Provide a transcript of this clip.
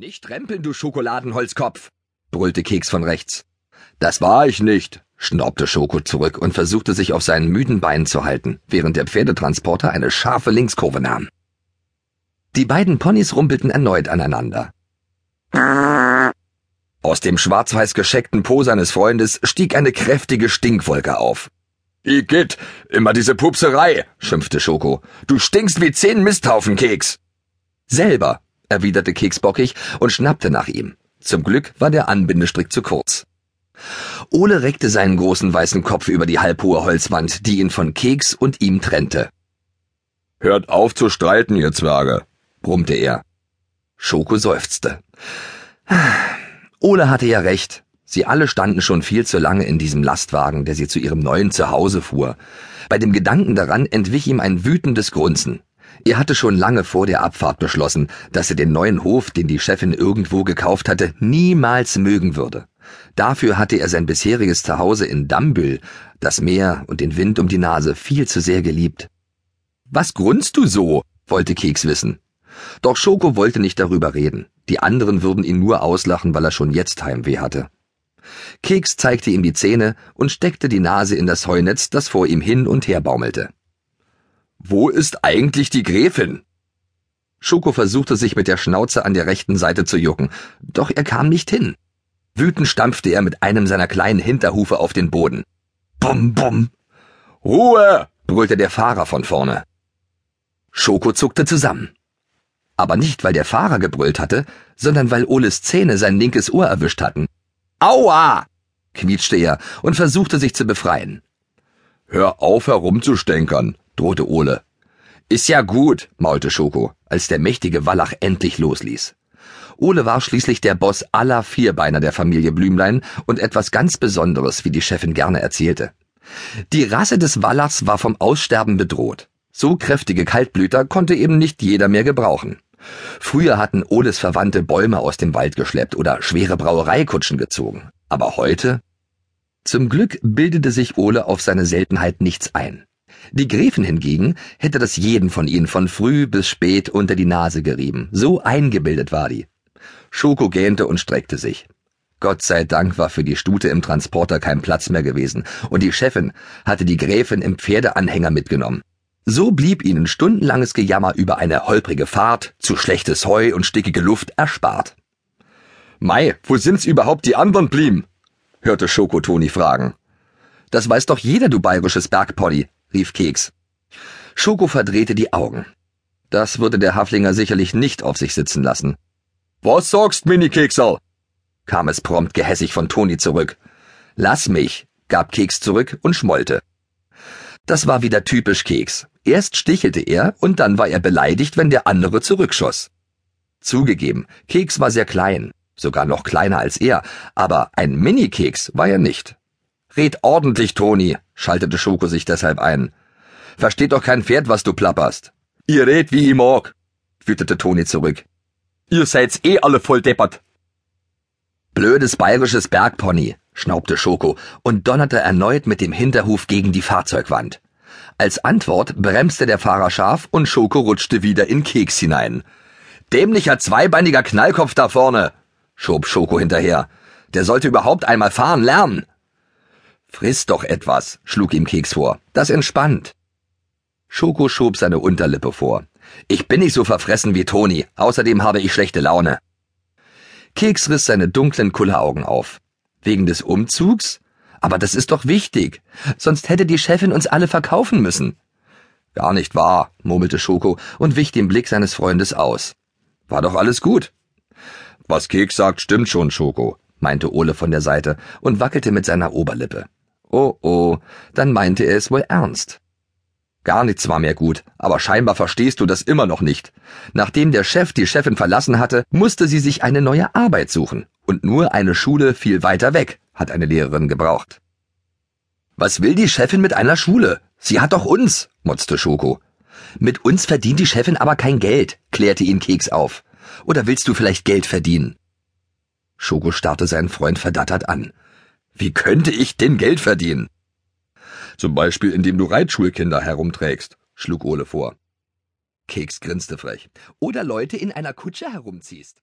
Nicht trempeln, du Schokoladenholzkopf, brüllte Keks von rechts. Das war ich nicht, schnaubte Schoko zurück und versuchte sich auf seinen müden Beinen zu halten, während der Pferdetransporter eine scharfe Linkskurve nahm. Die beiden Ponys rumpelten erneut aneinander. Aus dem schwarz-weiß gescheckten Po seines Freundes stieg eine kräftige Stinkwolke auf. Igitt, immer diese Pupserei, schimpfte Schoko. Du stinkst wie zehn Misthaufen, Keks. Selber, erwiderte Keks bockig und schnappte nach ihm. Zum Glück war der Anbindestrick zu kurz. Ole reckte seinen großen weißen Kopf über die halbhohe Holzwand, die ihn von Keks und ihm trennte. Hört auf zu streiten, ihr Zwerge, brummte er. Schoko seufzte. Ole hatte ja recht. Sie alle standen schon viel zu lange in diesem Lastwagen, der sie zu ihrem neuen Zuhause fuhr. Bei dem Gedanken daran entwich ihm ein wütendes Grunzen. Er hatte schon lange vor der Abfahrt beschlossen, dass er den neuen Hof, den die Chefin irgendwo gekauft hatte, niemals mögen würde. Dafür hatte er sein bisheriges Zuhause in Dambüll, das Meer und den Wind um die Nase viel zu sehr geliebt. Was grunzt du so? wollte Keks wissen. Doch Schoko wollte nicht darüber reden. Die anderen würden ihn nur auslachen, weil er schon jetzt Heimweh hatte. Keks zeigte ihm die Zähne und steckte die Nase in das Heunetz, das vor ihm hin und her baumelte. Wo ist eigentlich die Gräfin? Schoko versuchte sich mit der Schnauze an der rechten Seite zu jucken, doch er kam nicht hin. Wütend stampfte er mit einem seiner kleinen Hinterhufe auf den Boden. Bum, bum. Ruhe! brüllte der Fahrer von vorne. Schoko zuckte zusammen. Aber nicht, weil der Fahrer gebrüllt hatte, sondern weil Oles Zähne sein linkes Ohr erwischt hatten. Aua! quietschte er und versuchte sich zu befreien. Hör auf herumzustänkern, drohte Ole. Ist ja gut, maulte Schoko, als der mächtige Wallach endlich losließ. Ole war schließlich der Boss aller Vierbeiner der Familie Blümlein und etwas ganz Besonderes, wie die Chefin gerne erzählte. Die Rasse des Wallachs war vom Aussterben bedroht. So kräftige Kaltblüter konnte eben nicht jeder mehr gebrauchen. Früher hatten Oles Verwandte Bäume aus dem Wald geschleppt oder schwere Brauereikutschen gezogen. Aber heute? Zum Glück bildete sich Ole auf seine Seltenheit nichts ein. Die Gräfin hingegen hätte das jeden von ihnen von früh bis spät unter die Nase gerieben. So eingebildet war die. Schoko gähnte und streckte sich. Gott sei Dank war für die Stute im Transporter kein Platz mehr gewesen, und die Chefin hatte die Gräfin im Pferdeanhänger mitgenommen. So blieb ihnen stundenlanges Gejammer über eine holprige Fahrt, zu schlechtes Heu und stickige Luft erspart. Mei, wo sind's überhaupt die anderen blieben? hörte Schoko Toni fragen. Das weiß doch jeder, du bayerisches Bergpony, rief Keks. Schoko verdrehte die Augen. Das würde der Haflinger sicherlich nicht auf sich sitzen lassen. Was sagst, Mini-Keksal? kam es prompt gehässig von Toni zurück. Lass mich, gab Keks zurück und schmollte. Das war wieder typisch Keks. Erst stichelte er und dann war er beleidigt, wenn der andere zurückschoss. Zugegeben, Keks war sehr klein, sogar noch kleiner als er, aber ein Mini-Keks war er nicht. Red ordentlich, Toni, schaltete Schoko sich deshalb ein. Versteht doch kein Pferd, was du plapperst. Ihr red wie ich mag, wütete Toni zurück. Ihr seid's eh alle voll deppert. Blödes bayerisches Bergpony, schnaubte Schoko und donnerte erneut mit dem Hinterhuf gegen die Fahrzeugwand. Als Antwort bremste der Fahrer scharf und Schoko rutschte wieder in Keks hinein. Dämlicher zweibeiniger Knallkopf da vorne, schob Schoko hinterher. Der sollte überhaupt einmal fahren lernen. Friss doch etwas, schlug ihm Keks vor. Das entspannt. Schoko schob seine Unterlippe vor. Ich bin nicht so verfressen wie Toni, außerdem habe ich schlechte Laune. Keks riss seine dunklen Kulleraugen auf. Wegen des Umzugs? Aber das ist doch wichtig. Sonst hätte die Chefin uns alle verkaufen müssen. Gar nicht wahr, murmelte Schoko und wich dem Blick seines Freundes aus. War doch alles gut. Was Keks sagt, stimmt schon, Schoko, meinte Ole von der Seite und wackelte mit seiner Oberlippe. Oh oh, dann meinte er es wohl ernst. Gar nichts war mehr gut, aber scheinbar verstehst du das immer noch nicht. Nachdem der Chef die Chefin verlassen hatte, musste sie sich eine neue Arbeit suchen. Und nur eine Schule viel weiter weg hat eine Lehrerin gebraucht. Was will die Chefin mit einer Schule? Sie hat doch uns, motzte Schoko. Mit uns verdient die Chefin aber kein Geld, klärte ihn Keks auf. Oder willst du vielleicht Geld verdienen? Schoko starrte seinen Freund verdattert an. Wie könnte ich denn Geld verdienen? Zum Beispiel, indem du Reitschulkinder herumträgst, schlug Ole vor. Keks grinste frech. Oder Leute in einer Kutsche herumziehst.